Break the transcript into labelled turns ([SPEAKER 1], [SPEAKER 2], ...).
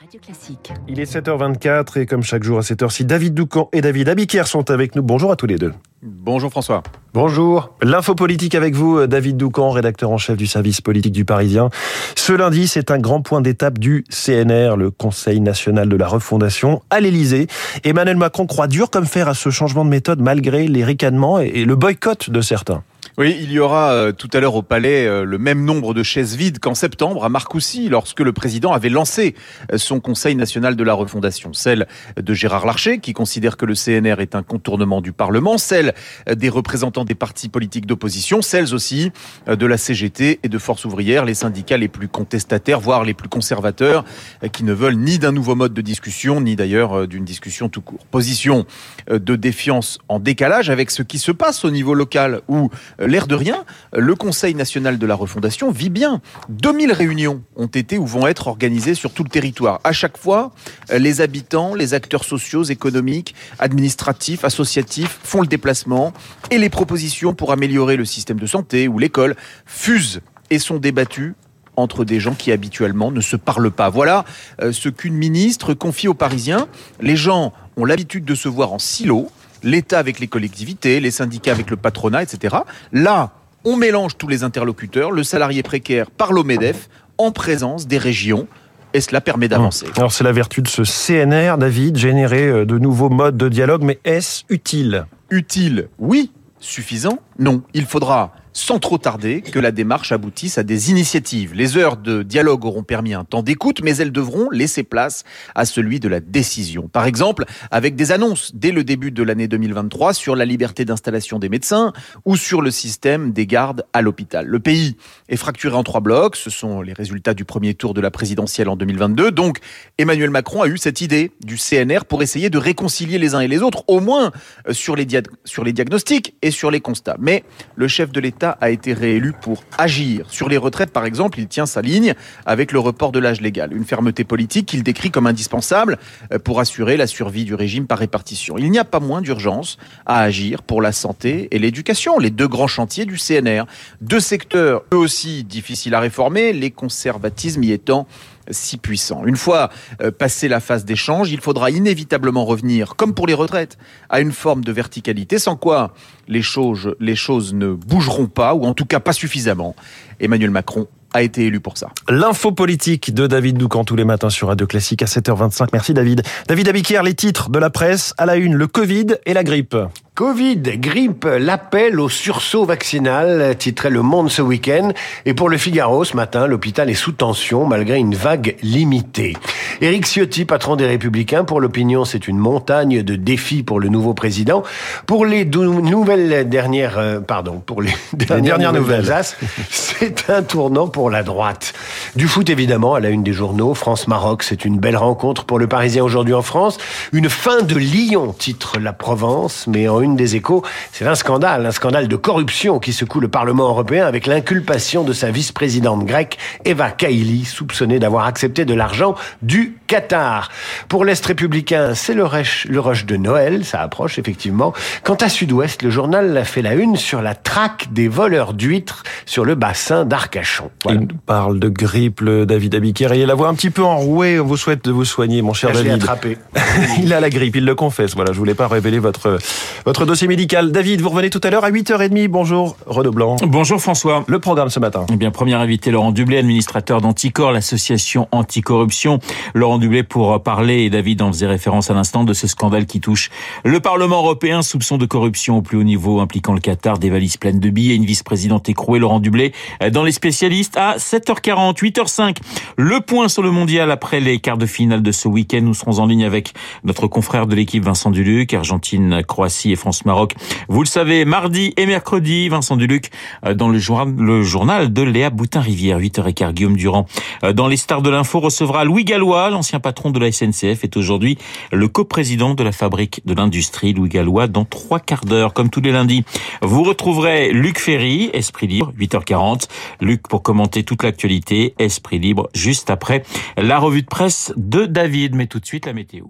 [SPEAKER 1] Radio Classique.
[SPEAKER 2] Il est 7h24 et comme chaque jour à cette heure-ci, David Doucan et David Abiquière sont avec nous. Bonjour à tous les deux.
[SPEAKER 3] Bonjour François.
[SPEAKER 2] Bonjour. L'info politique avec vous, David Doucan, rédacteur en chef du service politique du Parisien. Ce lundi, c'est un grand point d'étape du CNR, le Conseil national de la refondation, à l'Elysée. Emmanuel Macron croit dur comme fer à ce changement de méthode malgré les ricanements et le boycott de certains.
[SPEAKER 3] Oui, il y aura euh, tout à l'heure au Palais euh, le même nombre de chaises vides qu'en septembre à Marcoussis, lorsque le président avait lancé euh, son Conseil national de la refondation. Celle de Gérard Larcher, qui considère que le CNR est un contournement du Parlement, celle des représentants des partis politiques d'opposition, celles aussi de la CGT et de Force ouvrière, les syndicats les plus contestataires, voire les plus conservateurs, qui ne veulent ni d'un nouveau mode de discussion, ni d'ailleurs d'une discussion tout court. Position de défiance en décalage avec ce qui se passe au niveau local, où l'air de rien, le Conseil national de la refondation vit bien. 2000 réunions ont été ou vont être organisées sur tout le territoire. À chaque fois, les habitants, les acteurs sociaux, économiques, administratifs, associatifs font le déplacement et les propositions pour améliorer le système de santé ou l'école fusent et sont débattues entre des gens qui habituellement ne se parlent pas. Voilà euh, ce qu'une ministre confie aux Parisiens. Les gens ont l'habitude de se voir en silo l'État avec les collectivités, les syndicats avec le patronat, etc. Là, on mélange tous les interlocuteurs, le salarié précaire par au MEDEF, en présence des régions et cela permet d'avancer.
[SPEAKER 2] Hum. Alors c'est la vertu de ce CNR, David, générer euh, de nouveaux modes de dialogue, mais est-ce utile?
[SPEAKER 3] Utile, oui. Suffisant? Non. Il faudra sans trop tarder que la démarche aboutisse à des initiatives. Les heures de dialogue auront permis un temps d'écoute, mais elles devront laisser place à celui de la décision. Par exemple, avec des annonces dès le début de l'année 2023 sur la liberté d'installation des médecins ou sur le système des gardes à l'hôpital. Le pays est fracturé en trois blocs, ce sont les résultats du premier tour de la présidentielle en 2022. Donc Emmanuel Macron a eu cette idée du CNR pour essayer de réconcilier les uns et les autres, au moins euh, sur les, sur les diagnostics et sur les constats. Mais le chef de l'État a été réélu pour agir. Sur les retraites, par exemple, il tient sa ligne avec le report de l'âge légal. Une fermeté politique qu'il décrit comme indispensable euh, pour assurer la survie du régime par répartition. Il n'y a pas moins d'urgence à agir pour la santé et l'éducation, les deux grands chantiers du CNR. Deux secteurs, eux aussi difficiles à réformer, les conservatismes y étant si puissant. Une fois euh, passé la phase d'échange, il faudra inévitablement revenir, comme pour les retraites, à une forme de verticalité, sans quoi les choses, les choses ne bougeront pas, ou en tout cas pas suffisamment. Emmanuel Macron a été élu pour ça.
[SPEAKER 2] L'info politique de David Doucan tous les matins sur Radio Classique à 7h25. Merci David. David Abiquière, les titres de la presse à la une, le Covid et la grippe.
[SPEAKER 4] Covid, grippe, l'appel au sursaut vaccinal, titrait Le Monde ce week-end. Et pour le Figaro, ce matin, l'hôpital est sous tension malgré une vague limitée. Éric Ciotti, patron des Républicains, pour l'opinion, c'est une montagne de défis pour le nouveau président. Pour les nouvelles dernières, euh, pardon, pour les dernières, nouvelles, c'est un tournant pour la droite. Du foot, évidemment, à la une des journaux. France-Maroc, c'est une belle rencontre pour le Parisien aujourd'hui en France. Une fin de Lyon, titre La Provence, mais en une des échos, c'est un scandale, un scandale de corruption qui secoue le Parlement européen avec l'inculpation de sa vice-présidente grecque, Eva Kaili, soupçonnée d'avoir accepté de l'argent du Qatar. Pour l'Est républicain, c'est le rush, le rush de Noël, ça approche effectivement. Quant à Sud-Ouest, le journal a fait la une sur la traque des voleurs d'huîtres sur le bassin d'Arcachon.
[SPEAKER 2] Il parle de grippe, le David Abiquière. Il a la voix un petit peu enrouée. On vous souhaite de vous soigner, mon cher David.
[SPEAKER 4] attrapé.
[SPEAKER 2] il a la grippe, il le confesse. Voilà, je voulais pas révéler votre votre dossier médical. David, vous revenez tout à l'heure à 8h30. Bonjour, Renaud Blanc.
[SPEAKER 5] Bonjour François.
[SPEAKER 2] Le programme ce matin.
[SPEAKER 5] Eh bien, premier invité, Laurent Dublé, administrateur d'Anticor, l'association anticorruption. Laurent Dublé pour parler, et David en faisait référence à l'instant, de ce scandale qui touche le Parlement européen. Soupçon de corruption au plus haut niveau impliquant le Qatar, des valises pleines de billets, une vice-présidente écrouée, Laurent Dublé, dans les spécialistes à 7h40, 8h05. Le point sur le mondial après les quarts de finale de ce week-end. Nous serons en ligne avec notre confrère de l'équipe Vincent Duluc, Argentine, Croatie et France-Maroc. Vous le savez, mardi et mercredi, Vincent Duluc euh, dans le, journal, le journal de Léa Boutin-Rivière, 8h15, Guillaume Durand. Euh, dans les stars de l'info recevra Louis L'ancien patron de la SNCF, est aujourd'hui le coprésident de la fabrique de l'industrie, Louis Gallois, dans trois quarts d'heure, comme tous les lundis. Vous retrouverez Luc Ferry, Esprit Libre, 8h40. Luc pour commenter toute l'actualité, Esprit Libre, juste après la revue de presse de David. Mais tout de suite, la météo.